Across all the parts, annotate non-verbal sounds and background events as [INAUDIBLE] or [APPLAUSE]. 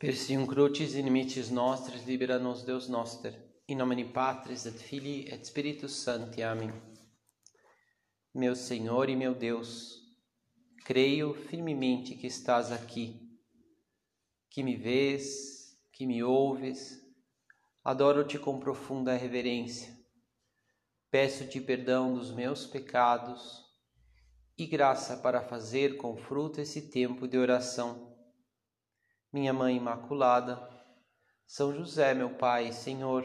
Persium crucis inimicis nostris libera nos Deus noster, in nomine Patris et Filii et Spiritus Sancti. Amém. Meu Senhor e meu Deus, creio firmemente que estás aqui, que me vês, que me ouves. Adoro-te com profunda reverência. Peço-te perdão dos meus pecados e graça para fazer com fruto esse tempo de oração minha Mãe Imaculada, São José, meu Pai, Senhor,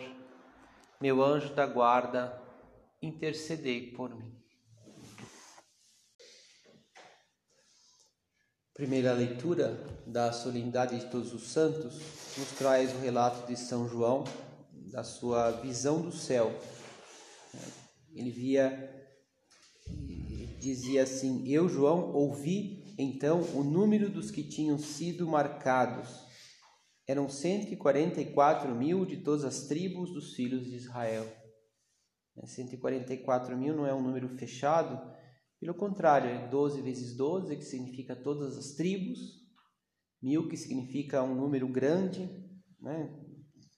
meu anjo da guarda, intercedei por mim. Primeira leitura da solenidade de todos os santos nos traz o relato de São João, da sua visão do céu. Ele via, dizia assim: Eu, João, ouvi então o número dos que tinham sido marcados. Eram 144 mil de todas as tribos dos filhos de Israel. 144 mil não é um número fechado, pelo contrário, é 12 vezes 12, que significa todas as tribos, mil que significa um número grande, né?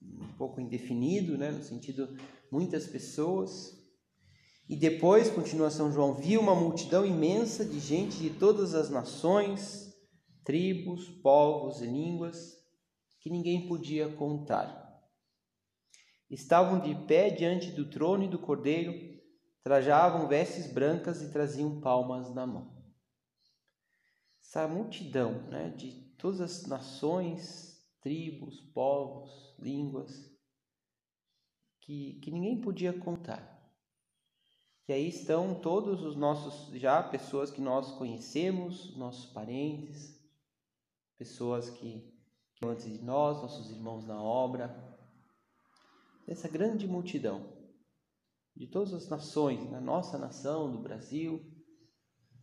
um pouco indefinido, né? no sentido muitas pessoas. E depois, continua São João, viu uma multidão imensa de gente de todas as nações, tribos, povos e línguas, que ninguém podia contar. Estavam de pé diante do trono e do cordeiro, trajavam vestes brancas e traziam palmas na mão. Essa multidão né, de todas as nações, tribos, povos, línguas, que, que ninguém podia contar. E aí estão todos os nossos, já pessoas que nós conhecemos, nossos parentes, pessoas que, que antes de nós, nossos irmãos na obra, essa grande multidão de todas as nações, na nossa nação, do Brasil,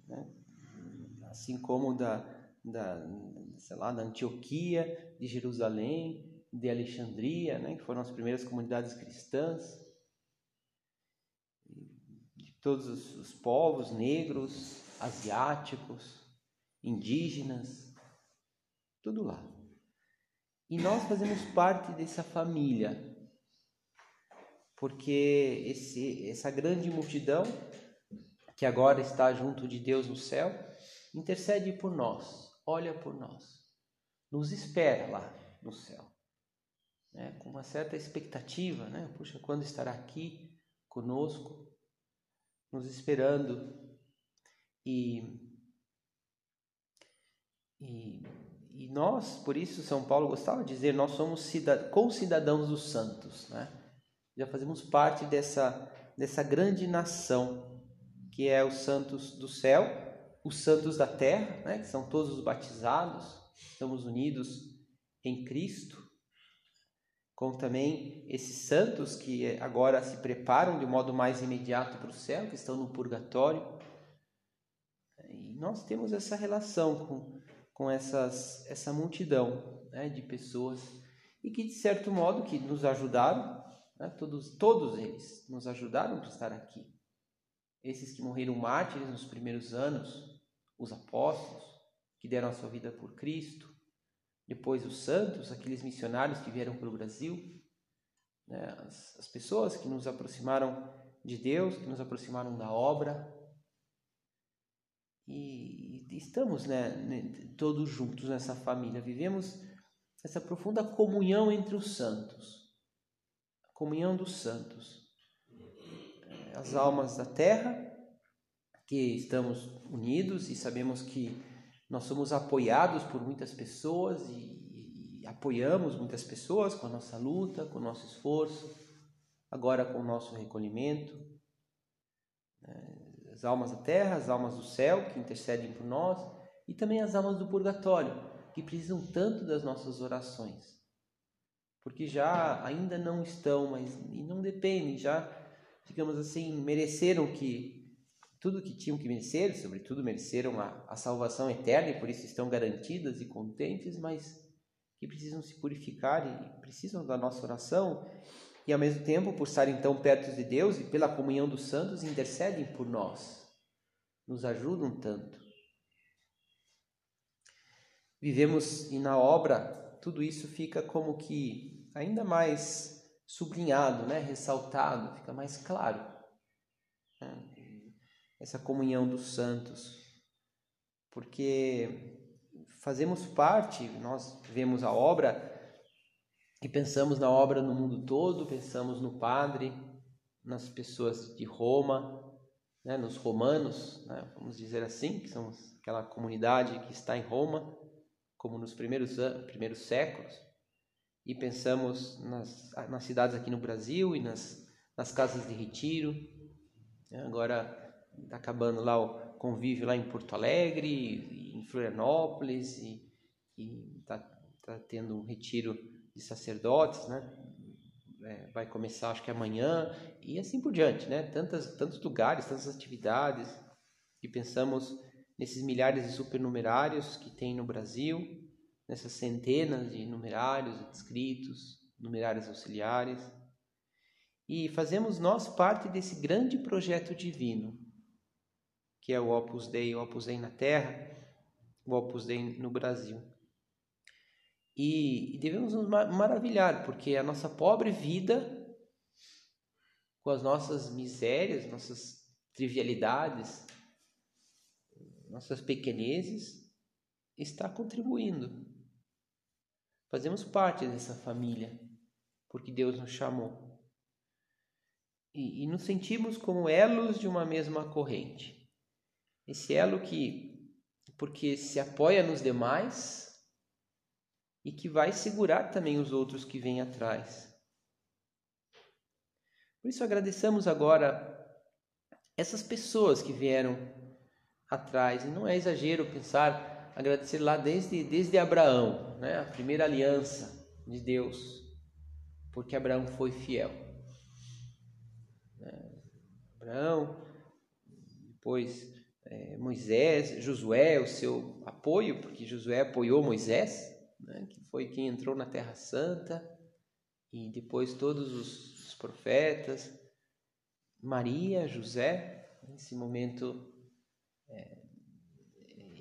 né? assim como da, da, sei lá, da Antioquia, de Jerusalém, de Alexandria, né? que foram as primeiras comunidades cristãs, todos os povos negros, asiáticos, indígenas, tudo lá. E nós fazemos parte dessa família, porque esse, essa grande multidão que agora está junto de Deus no céu intercede por nós, olha por nós, nos espera lá no céu, né? com uma certa expectativa, né? Puxa, quando estará aqui conosco? Nos esperando e, e, e nós, por isso São Paulo gostava de dizer, nós somos concidadãos dos santos, né? Já fazemos parte dessa, dessa grande nação que é os santos do céu, os santos da terra, né? que são todos os batizados, estamos unidos em Cristo como também esses santos que agora se preparam de modo mais imediato para o céu, que estão no purgatório. E nós temos essa relação com, com essas, essa multidão né, de pessoas e que, de certo modo, que nos ajudaram, né, todos, todos eles nos ajudaram para estar aqui. Esses que morreram mártires nos primeiros anos, os apóstolos, que deram a sua vida por Cristo, depois os santos, aqueles missionários que vieram para o Brasil, né? as, as pessoas que nos aproximaram de Deus, que nos aproximaram da obra. E, e estamos né, todos juntos nessa família, vivemos essa profunda comunhão entre os santos, a comunhão dos santos, as almas da terra, que estamos unidos e sabemos que nós somos apoiados por muitas pessoas e, e apoiamos muitas pessoas com a nossa luta, com o nosso esforço, agora com o nosso recolhimento. É, as almas da terra, as almas do céu que intercedem por nós e também as almas do purgatório que precisam tanto das nossas orações. Porque já ainda não estão, mas e não dependem, já, digamos assim, mereceram que tudo que tinham que merecer, sobretudo mereceram a, a salvação eterna e por isso estão garantidas e contentes, mas que precisam se purificar e precisam da nossa oração e ao mesmo tempo, por estarem tão perto de Deus e pela comunhão dos santos, intercedem por nós, nos ajudam tanto. Vivemos e na obra tudo isso fica como que ainda mais sublinhado, né? ressaltado, fica mais claro. Né? Essa comunhão dos santos. Porque fazemos parte, nós vemos a obra e pensamos na obra no mundo todo, pensamos no Padre, nas pessoas de Roma, né, nos romanos, né, vamos dizer assim, que são aquela comunidade que está em Roma, como nos primeiros, primeiros séculos, e pensamos nas, nas cidades aqui no Brasil e nas, nas casas de retiro. Agora está acabando lá o convívio lá em Porto Alegre, em Florianópolis, e está tá tendo um retiro de sacerdotes, né? É, vai começar acho que amanhã e assim por diante, né? Tantas, tantos lugares, tantas atividades e pensamos nesses milhares de supernumerários que tem no Brasil, nessas centenas de numerários inscritos, numerários auxiliares e fazemos nós parte desse grande projeto divino que é o Opus Dei, o Opus Dei na Terra, o Opus Dei no Brasil. E, devemos nos maravilhar, porque a nossa pobre vida, com as nossas misérias, nossas trivialidades, nossas pequenezes, está contribuindo. Fazemos parte dessa família, porque Deus nos chamou. E, e nos sentimos como elos de uma mesma corrente. Esse elo que, porque se apoia nos demais e que vai segurar também os outros que vêm atrás. Por isso agradecemos agora essas pessoas que vieram atrás. E não é exagero pensar, agradecer lá desde, desde Abraão, né? a primeira aliança de Deus, porque Abraão foi fiel. Né? Abraão, depois é, Moisés, Josué, o seu apoio, porque Josué apoiou Moisés, né, que foi quem entrou na Terra Santa, e depois todos os, os profetas, Maria, José, nesse momento é,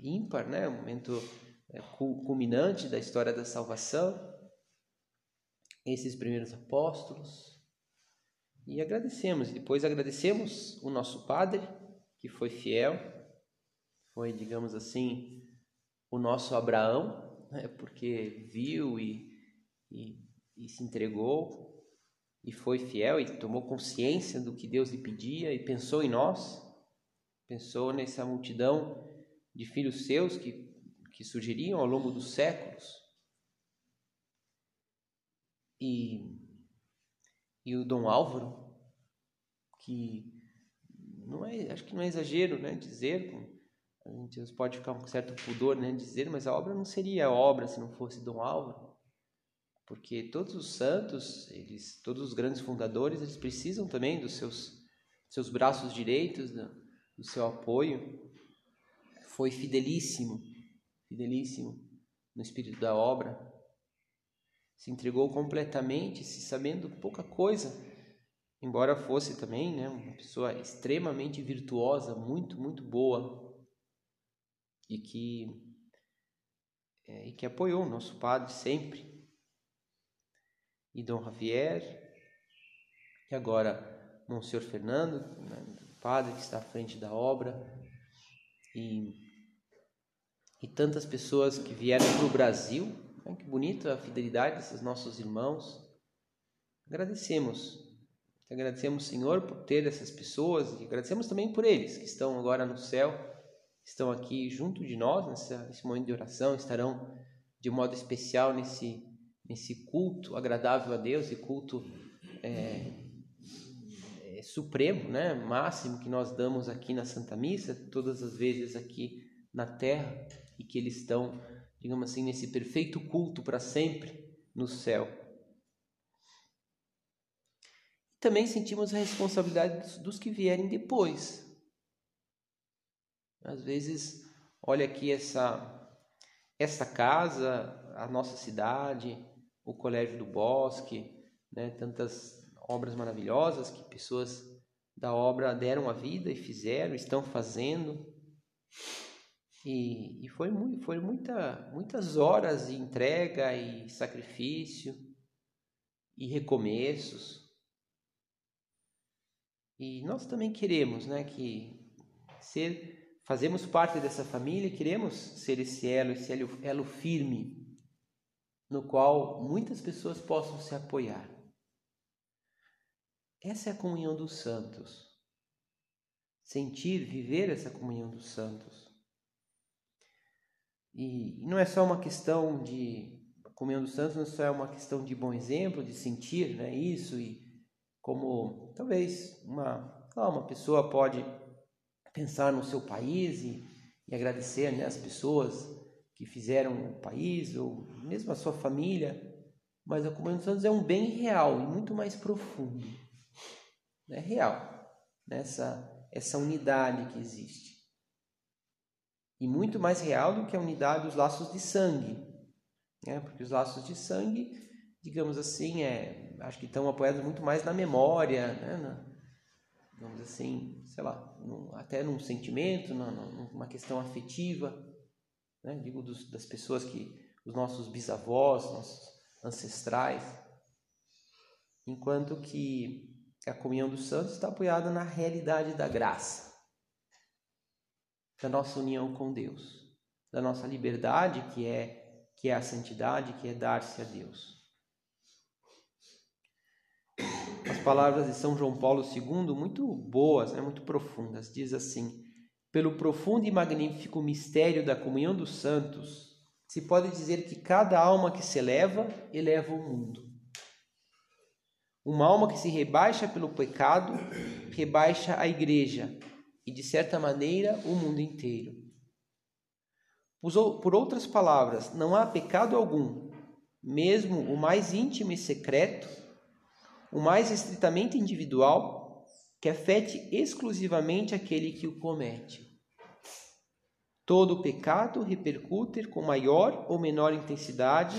ímpar, né, um momento é, culminante da história da salvação, esses primeiros apóstolos, e agradecemos, depois agradecemos o nosso Padre, que foi fiel, foi, digamos assim, o nosso Abraão, né, porque viu e, e, e se entregou e foi fiel e tomou consciência do que Deus lhe pedia e pensou em nós, pensou nessa multidão de filhos seus que, que surgiriam ao longo dos séculos. E, e o Dom Álvaro, que não é, acho que não é exagero, né, dizer, a gente pode ficar com certo pudor, né, dizer, mas a obra não seria obra se não fosse Dom Álvaro, porque todos os santos, eles, todos os grandes fundadores, eles precisam também dos seus seus braços direitos, do, do seu apoio. Foi fidelíssimo, fidelíssimo no espírito da obra. Se entregou completamente, se sabendo pouca coisa, embora fosse também né, uma pessoa extremamente virtuosa, muito, muito boa, e que, é, e que apoiou o nosso padre sempre. E Dom Javier, e agora Monsenhor Fernando, né, padre que está à frente da obra, e, e tantas pessoas que vieram para o Brasil, né, que bonita a fidelidade desses nossos irmãos. Agradecemos Agradecemos, Senhor, por ter essas pessoas e agradecemos também por eles que estão agora no céu, estão aqui junto de nós nessa, nesse momento de oração, estarão de modo especial nesse, nesse culto agradável a Deus e culto é, é, supremo, né, máximo que nós damos aqui na Santa Missa, todas as vezes aqui na terra e que eles estão, digamos assim, nesse perfeito culto para sempre no céu também sentimos a responsabilidade dos, que vierem depois. Às vezes, olha aqui essa essa casa, a nossa cidade, o Colégio do Bosque, né, tantas obras maravilhosas que pessoas da obra deram a vida e fizeram, estão fazendo. E, e foi, foi muita, muitas horas de entrega e sacrifício e recomeços. E nós também queremos, né, que ser, fazemos parte dessa família, queremos ser esse elo, esse elo, elo firme, no qual muitas pessoas possam se apoiar. Essa é a comunhão dos santos. Sentir, viver essa comunhão dos santos. E não é só uma questão de a comunhão dos santos, não é só uma questão de bom exemplo, de sentir, né, isso e como talvez uma, uma pessoa pode pensar no seu país e, e agradecer né, as pessoas que fizeram o país ou mesmo a sua família, mas a comunhão dos santos é um bem real e muito mais profundo, é real nessa essa unidade que existe e muito mais real do que a unidade dos laços de sangue, né? Porque os laços de sangue, digamos assim, é acho que estão apoiados muito mais na memória, né? Na, digamos assim, sei lá, num, até num sentimento, numa, numa questão afetiva, né? digo dos, das pessoas que, os nossos bisavós, nossos ancestrais, enquanto que a comunhão dos santos está apoiada na realidade da graça, da nossa união com Deus, da nossa liberdade que é que é a santidade, que é dar-se a Deus. As palavras de São João Paulo II, muito boas, né, muito profundas, diz assim: Pelo profundo e magnífico mistério da comunhão dos santos, se pode dizer que cada alma que se eleva, eleva o mundo. Uma alma que se rebaixa pelo pecado, rebaixa a igreja e, de certa maneira, o mundo inteiro. Por outras palavras, não há pecado algum, mesmo o mais íntimo e secreto, o mais estritamente individual, que afete exclusivamente aquele que o comete. Todo pecado repercute com maior ou menor intensidade,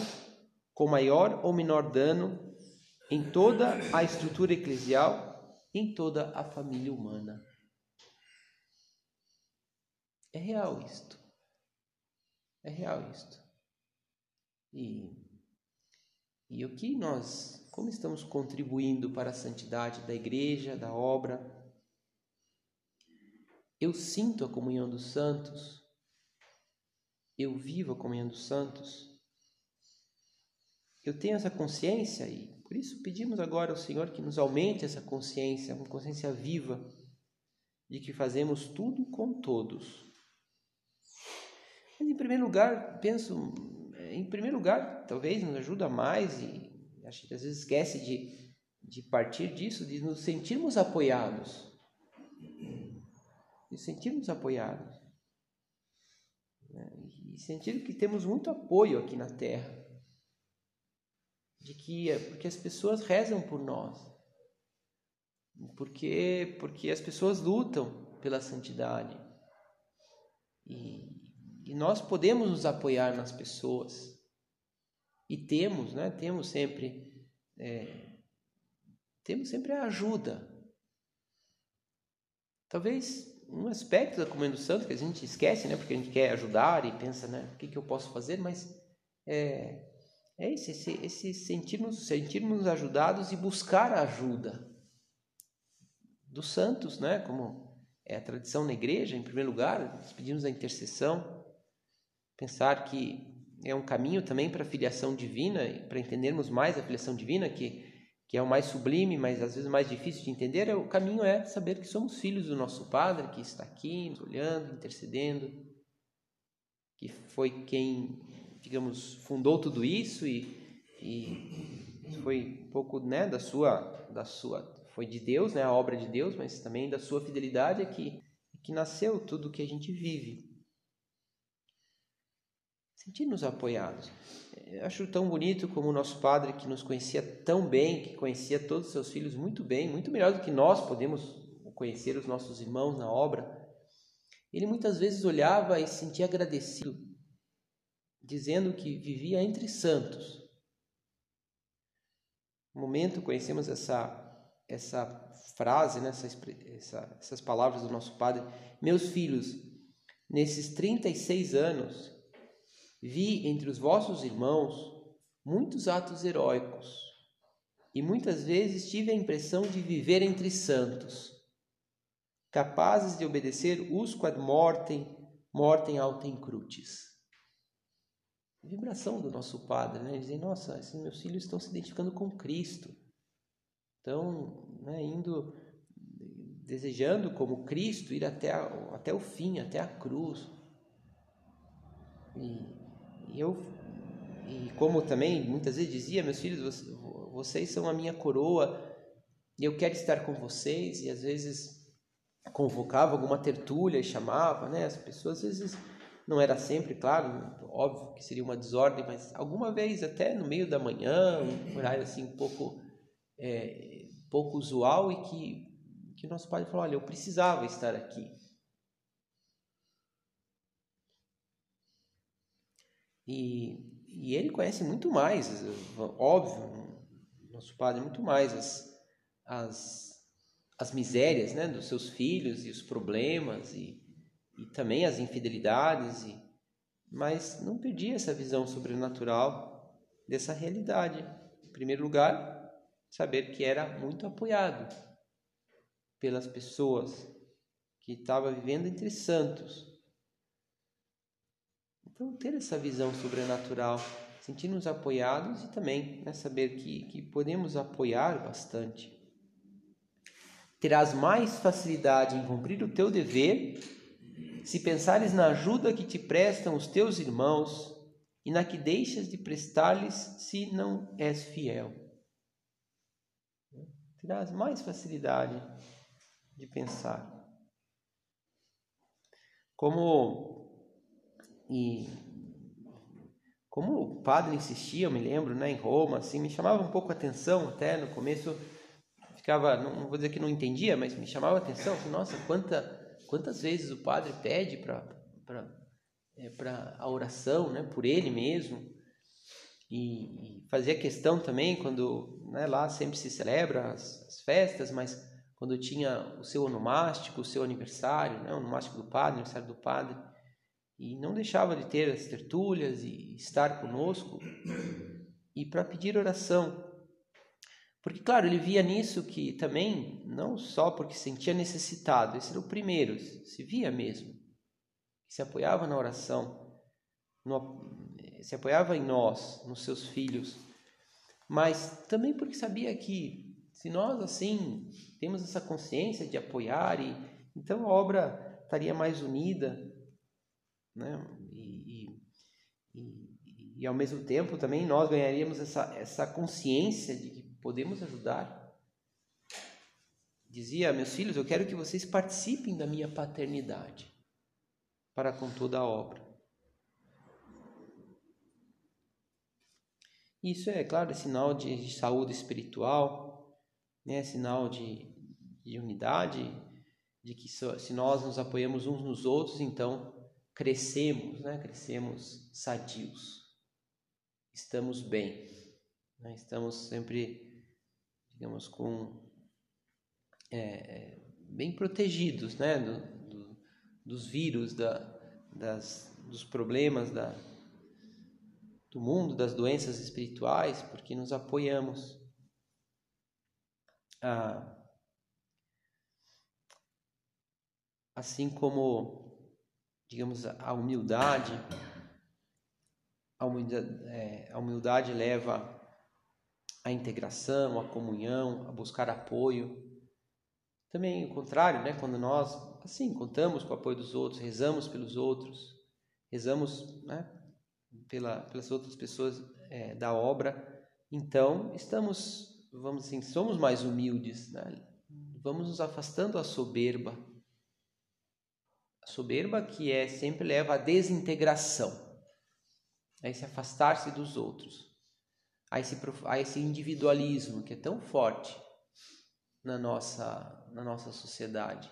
com maior ou menor dano em toda a estrutura eclesial, em toda a família humana. É real isto. É real isto. E, e o que nós, como estamos contribuindo para a santidade da igreja, da obra? Eu sinto a comunhão dos santos, eu vivo a comunhão dos santos, eu tenho essa consciência e por isso pedimos agora ao Senhor que nos aumente essa consciência, uma consciência viva de que fazemos tudo com todos. Mas, em primeiro lugar, penso, em primeiro lugar, talvez nos ajuda mais e acho que às vezes esquece de, de partir disso, de nos sentirmos apoiados. De sentirmos apoiados. Né? E sentir que temos muito apoio aqui na Terra. De que porque as pessoas rezam por nós. Porque, porque as pessoas lutam pela santidade. Nós podemos nos apoiar nas pessoas. E temos, né? Temos sempre, é, temos sempre a ajuda. Talvez um aspecto da comunhão do santo que a gente esquece, né? Porque a gente quer ajudar e pensa, né? O que, que eu posso fazer? Mas é, é esse, esse, esse sentirmos, sentirmos ajudados e buscar a ajuda dos santos, né? Como é a tradição na igreja, em primeiro lugar, pedimos a intercessão pensar que é um caminho também para a filiação divina, para entendermos mais a filiação divina, que, que é o mais sublime, mas às vezes mais difícil de entender, é, o caminho é saber que somos filhos do nosso Padre, que está aqui, nos olhando, intercedendo, que foi quem, digamos, fundou tudo isso e, e foi um pouco né, da sua, da sua, foi de Deus, né, a obra de Deus, mas também da sua fidelidade é que, que nasceu tudo que a gente vive sentir-nos apoiados. Eu acho tão bonito como o nosso padre, que nos conhecia tão bem, que conhecia todos os seus filhos muito bem, muito melhor do que nós podemos conhecer os nossos irmãos na obra. Ele muitas vezes olhava e se sentia agradecido, dizendo que vivia entre santos. No momento conhecemos essa essa frase, né, essa, essa, essas palavras do nosso padre, meus filhos, nesses 36 anos, vi entre os vossos irmãos muitos atos heróicos e muitas vezes tive a impressão de viver entre santos, capazes de obedecer us quad mortem, mortem autem crucis. Vibração do nosso Padre, né? Dizer, nossa, esses meus filhos estão se identificando com Cristo, estão né, indo, desejando como Cristo ir até, a, até o fim, até a cruz. E eu e como também muitas vezes dizia, meus filhos, vocês são a minha coroa eu quero estar com vocês. E às vezes convocava alguma tertúlia e chamava, né? As pessoas às vezes não era sempre, claro, óbvio que seria uma desordem, mas alguma vez até no meio da manhã, um horário assim um pouco é, pouco usual e que que nosso pai falou, olha, eu precisava estar aqui. E e ele conhece muito mais, óbvio, nosso padre, muito mais as, as, as misérias né, dos seus filhos e os problemas e, e também as infidelidades, e, mas não perdia essa visão sobrenatural dessa realidade. Em primeiro lugar, saber que era muito apoiado pelas pessoas, que estava vivendo entre santos então, ter essa visão sobrenatural, sentir-nos apoiados e também né, saber que, que podemos apoiar bastante. Terás mais facilidade em cumprir o teu dever se pensares na ajuda que te prestam os teus irmãos e na que deixas de prestar-lhes se não és fiel. Terás mais facilidade de pensar. Como e como o padre insistia, eu me lembro, né, em Roma, assim, me chamava um pouco a atenção até no começo, ficava, não vou dizer que não entendia, mas me chamava a atenção, assim, nossa, quanta, quantas vezes o padre pede para é, para a oração, né, por ele mesmo, e, e fazia questão também quando, né, lá sempre se celebra as, as, festas, mas quando tinha o seu onomástico, o seu aniversário, né, o onomástico do padre, aniversário do padre, e não deixava de ter as tertúlias e estar conosco e para pedir oração. Porque, claro, ele via nisso que também, não só porque sentia necessitado, esse era o primeiro, se via mesmo, se apoiava na oração, no, se apoiava em nós, nos seus filhos, mas também porque sabia que se nós assim temos essa consciência de apoiar, e, então a obra estaria mais unida, né? E, e, e, ao mesmo tempo também nós ganharíamos essa, essa consciência de que podemos ajudar. Dizia, meus filhos, eu quero que vocês participem da minha paternidade para com toda a obra. Isso é, claro, é sinal de saúde espiritual, né? é sinal de, de unidade, de que se nós nos apoiamos uns nos outros, então crescemos, né? crescemos sadios, estamos bem, né? estamos sempre, digamos, com é, é, bem protegidos né? Do, do, dos vírus, da, das, dos problemas da, do mundo, das doenças espirituais, porque nos apoiamos. Ah, assim como digamos, a humildade, a humildade, é, a humildade leva à integração, à comunhão, a buscar apoio. Também o contrário, né? quando nós, assim, contamos com o apoio dos outros, rezamos pelos outros, rezamos né? Pela, pelas outras pessoas é, da obra, então estamos, vamos assim, somos mais humildes, né? vamos nos afastando da soberba soberba que é sempre leva à desintegração, a esse afastar-se dos outros, a esse, a esse individualismo que é tão forte na nossa, na nossa sociedade.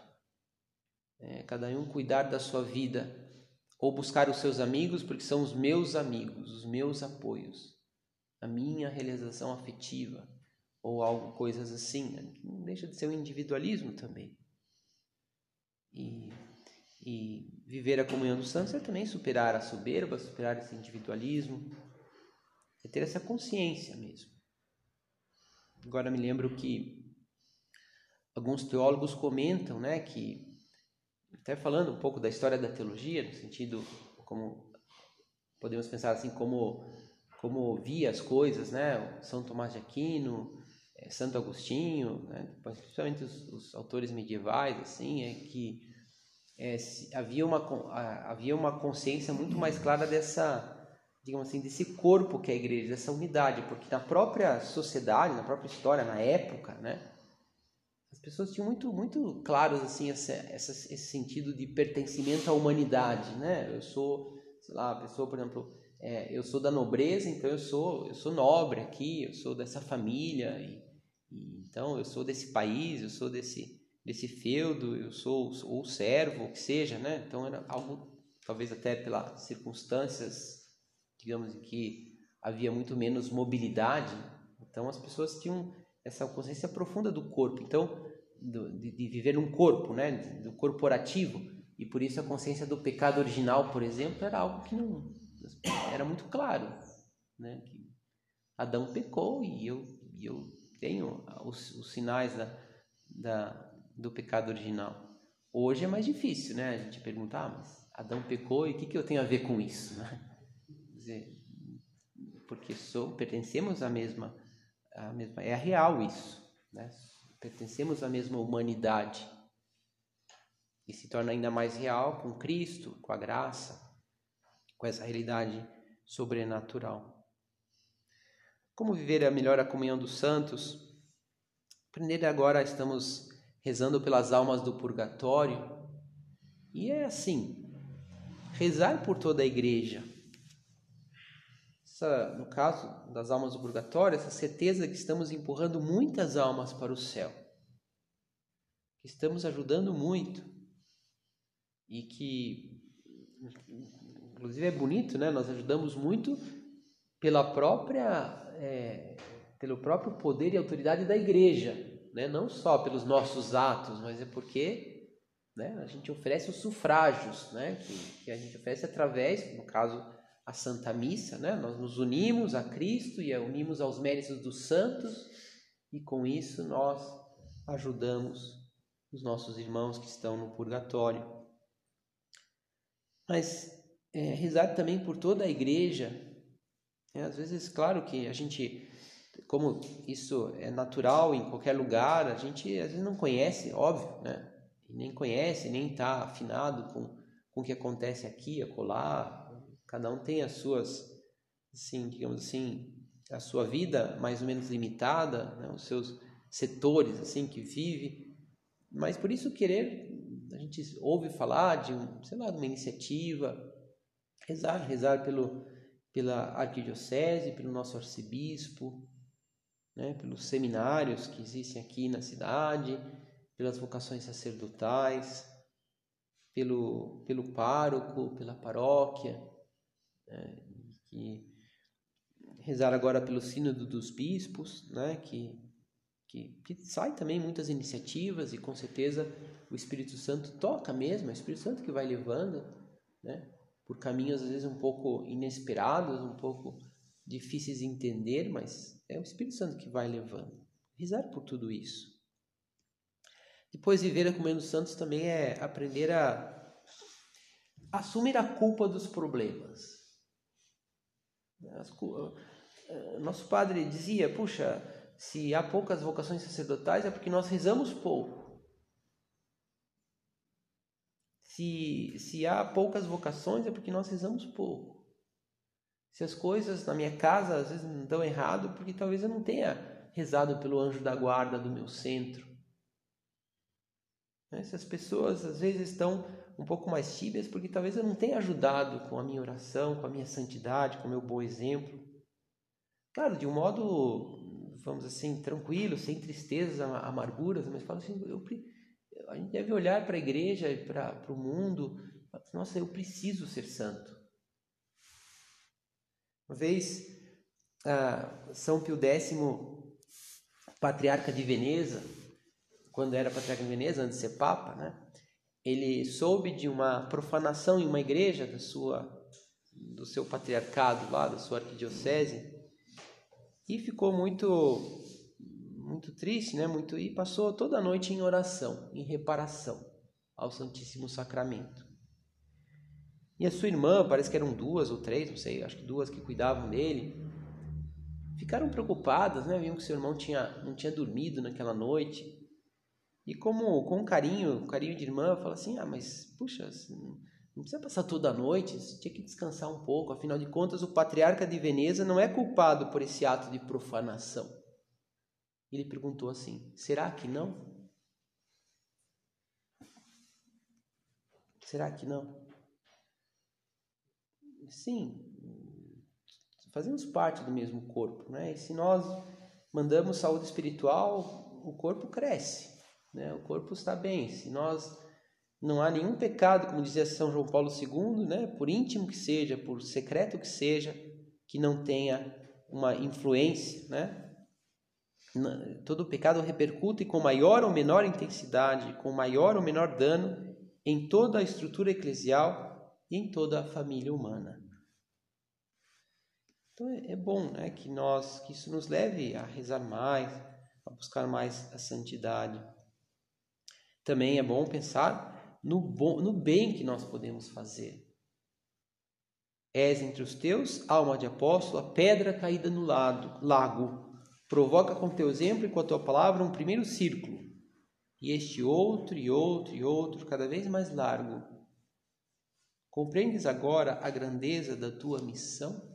É, cada um cuidar da sua vida ou buscar os seus amigos porque são os meus amigos, os meus apoios, a minha realização afetiva ou algo coisas assim, não deixa de ser um individualismo também. E E viver a comunhão dos santos é também superar a soberba, superar esse individualismo, é ter essa consciência mesmo. Agora me lembro que alguns teólogos comentam, né, que até falando um pouco da história da teologia, no sentido como podemos pensar assim como como via as coisas, né, São Tomás de Aquino, eh, Santo Agostinho, né, principalmente os, os, autores medievais, assim, é que é, havia uma havia uma consciência muito mais clara dessa digamos assim, desse corpo que é a igreja, dessa unidade, porque na própria sociedade, na própria história, na época, né, as pessoas tinham muito, muito claros assim esse, esse sentido de pertencimento à humanidade, né? Eu sou, sei lá, a pessoa, por exemplo, é, eu sou da nobreza, então eu sou, eu sou nobre aqui, eu sou dessa família, e, e, então eu sou desse país, eu sou desse desse feudo, eu sou ou servo, o que seja, né? Então era algo talvez até pelas circunstâncias digamos que havia muito menos mobilidade, então as pessoas tinham essa consciência profunda do corpo, então do, de, de, viver num corpo, né, do corporativo, e por isso a consciência do pecado original, por exemplo, era algo que não era muito claro, né, que Adão pecou e eu, eu tenho os, os sinais da, da, do pecado original. Hoje é mais difícil, né? A gente perguntar, ah, mas Adão pecou e o que, que eu tenho a ver com isso? [LAUGHS] Né? dizer, porque sou, pertencemos à mesma, à mesma, é real isso, né? Pertencemos à mesma humanidade e se torna ainda mais real com Cristo, com a graça, com essa realidade sobrenatural. Como viver a melhor a comunhão dos santos? Primeiro agora estamos rezando pelas almas do purgatório. E é assim, rezar por toda a igreja. Essa, no caso das almas do purgatório, essa certeza que estamos empurrando muitas almas para o céu, que estamos ajudando muito e que, inclusive, é bonito, né? Nós ajudamos muito pela própria, é, pelo próprio poder e autoridade da igreja, né? Não só pelos nossos atos, mas é porque né, a gente oferece os sufrágios, né? Que, que a gente oferece através, no caso a Santa Missa, né? Nós nos unimos a Cristo e unimos aos méritos dos santos e com isso nós ajudamos os nossos irmãos que estão no purgatório. Mas é, rezar também por toda a igreja. É, às vezes, claro que a gente, como isso é natural em qualquer lugar, a gente às vezes não conhece, óbvio, né? nem conhece, nem está afinado com, com o que acontece aqui, acolá, Cada um tem as suas, assim, digamos assim, a sua vida mais ou menos limitada, né? os seus setores assim que vive. Mas por isso querer, a gente ouve falar de um, sei lá, uma iniciativa, rezar, rezar pelo pela arquidiocese, pelo nosso arcebispo, né, pelos seminários que existem aqui na cidade, pelas vocações sacerdotais, pelo, pelo pároco, pela paróquia, né, que rezar agora pelo sínodo dos bispos, né, que, que, que sai também muitas iniciativas e com certeza o Espírito Santo toca mesmo, é o Espírito Santo que vai levando, né, por caminhos às vezes um pouco inesperados, um pouco difíceis de entender, mas é o Espírito Santo que vai levando. Rezar por tudo isso. Depois, viver a comunhão dos santos também é aprender a assumir a culpa dos problemas. Eh, nosso padre dizia: puxa, se há poucas vocações sacerdotais é porque nós rezamos pouco. Se, se há poucas vocações é porque nós rezamos pouco. Se as coisas na minha casa às vezes não estão errado, porque talvez eu não tenha rezado pelo anjo da guarda do meu centro. Né, se as pessoas às vezes estão um pouco mais tíbias, porque talvez eu não tenha ajudado com a minha oração, com a minha santidade, com o meu bom exemplo. Claro, de um modo, vamos assim, tranquilo, sem tristezas, amarguras, mas falo assim, eu, a gente deve olhar para a igreja e para o mundo, nossa, eu preciso ser santo. Uma vez, São Pio X, patriarca de Veneza, quando era patriarca de Veneza, antes de ser papa, né? ele soube de uma profanação em uma igreja da sua do seu patriarcado lá, da sua arquidiocese, e ficou muito muito triste, né? Muito e passou toda a noite em oração, em reparação ao Santíssimo Sacramento. E a sua irmã, parece que eram duas ou três, não sei, acho que duas que cuidavam dele, ficaram preocupadas, né? Viam que seu irmão tinha, não tinha dormido naquela noite. E como com carinho, carinho de irmã, fala assim: "Ah, mas puxa, não precisa passar toda a noite, você tinha que descansar um pouco. Afinal de contas, o patriarca de Veneza não é culpado por esse ato de profanação." Ele perguntou assim: "Será que não?" Será que não? Sim, fazemos parte do mesmo corpo, né? E se nós mandamos saúde espiritual, o corpo cresce, né? O corpo está bem. Se nós não há nenhum pecado, como dizia São João Paulo II, né? Por íntimo que seja, por secreto que seja, que não tenha uma influência, né? Todo pecado repercute com maior ou menor intensidade, com maior ou menor dano em toda a estrutura eclesial e em toda a família humana. Então é, bom né, que nós que isso nos leve a rezar mais, a buscar mais a santidade. Também é bom pensar no, bom, no bem que nós podemos fazer. És entre os teus, alma de apóstolo, a pedra caída no lado, lago. Provoca com teu exemplo e com a tua palavra um primeiro círculo, e este outro, e outro, e outro, cada vez mais largo. Compreendes agora a grandeza da tua missão?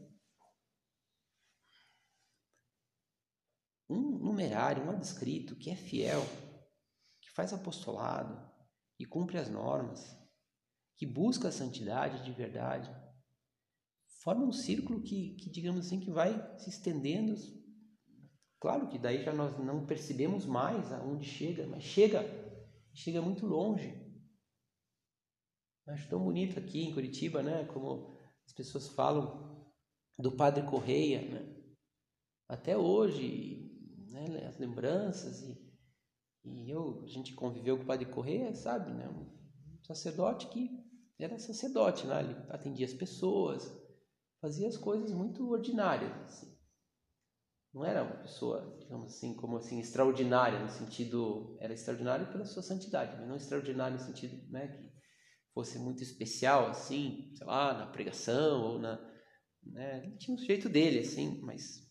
Um numerário, um adscrito que é fiel, que faz apostolado e cumpre as normas, que busca a santidade de verdade, forma um círculo que, que digamos assim, que vai se estendendo. Claro que daí já nós não percebemos mais aonde chega, mas chega, chega muito longe. Acho tão bonito aqui em Curitiba, né? Como as pessoas falam do Padre Correia, né? Até hoje, né, as lembranças e, e eu, a gente conviveu com o Padre Correia, sabe, né, um sacerdote que era sacerdote, né, ele atendia as pessoas, fazia as coisas muito ordinárias, assim. Não era uma pessoa, digamos assim, como assim, extraordinária no sentido, era extraordinário pela sua santidade, mas não extraordinário no sentido, né, que fosse muito especial, assim, sei lá, na pregação ou na, né, ele tinha um jeito dele, assim, mas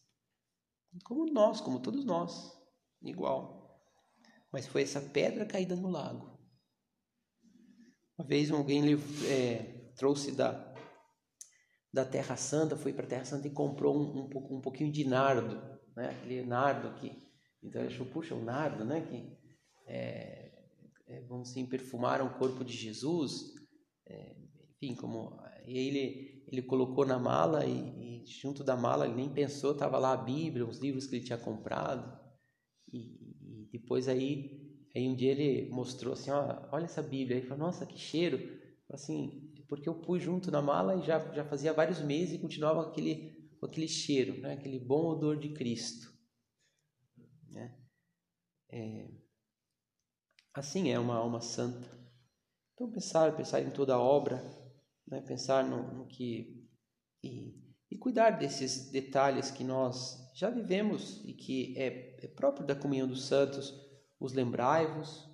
como nós, como todos nós, igual. Mas foi essa pedra caída no lago. Uma vez alguém é, trouxe da, da Terra Santa, foi para a Terra Santa e comprou um, um, um pouquinho de nardo, né? aquele nardo que. Então ele achou, puxa, o nardo, né? Que, é, é, vamos assim, perfumaram o corpo de Jesus. É, enfim, como. E ele, ele colocou na mala e, junto da mala, ele nem pensou, estava lá a Bíblia, os livros que ele tinha comprado. E, e, depois aí, aí um dia ele mostrou assim, ó, olha essa Bíblia. Aí falou, nossa, que cheiro. Assim, porque eu pus junto na mala e já, já fazia vários meses e continuava com aquele, aquele cheiro, né? aquele bom odor de Cristo. Né? É, assim é uma alma santa. Então pensar, pensar em toda a obra, né? pensar no, no que e, e cuidar desses detalhes que nós já vivemos e que é, é próprio da comunhão dos santos, os lembrai-vos,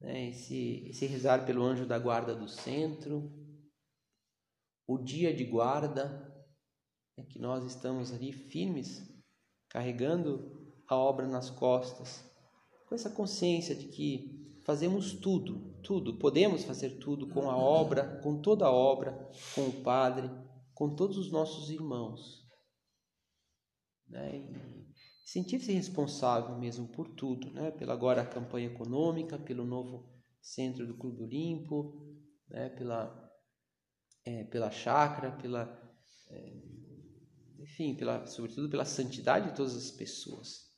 né, esse, esse rezar pelo anjo da guarda do centro, o dia de guarda, é que nós estamos ali firmes, carregando a obra nas costas, com essa consciência de que fazemos tudo, tudo, podemos fazer tudo com a obra, com toda a obra, com o Padre, com todos os nossos irmãos. Né? Sentir-se responsável mesmo por tudo, né? pela agora a campanha econômica, pelo novo centro do Clube Olimpo, né? pela, é, pela chácara, pela, é, enfim, pela, sobretudo pela santidade de todas as pessoas.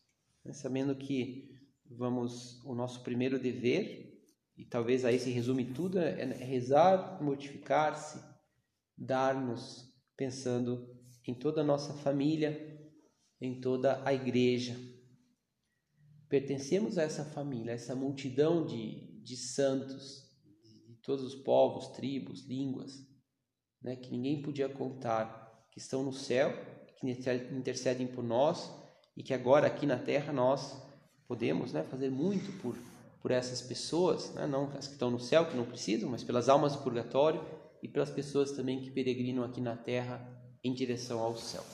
Né? Sabendo que vamos, o nosso primeiro dever e talvez aí se resume tudo, é, é rezar, mortificar-se, dar-nos pensando em toda a nossa família, em toda a igreja. Pertencemos a essa família, a essa multidão de, de santos de todos os povos, tribos, línguas, né, que ninguém podia contar, que estão no céu, que intercedem por nós e que agora aqui na terra nós podemos né, fazer muito por, por essas pessoas, né, não as que estão no céu, que não precisam, mas pelas almas do purgatório e pelas pessoas também que peregrinam aqui na terra em direção ao céu.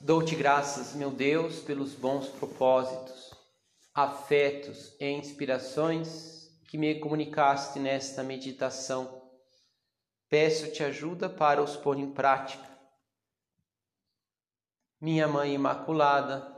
Dou-te graças, meu Deus, pelos bons propósitos, afetos e inspirações que me comunicaste nesta meditação. Peço-te ajuda para os pôr em prática. Minha Mãe Imaculada,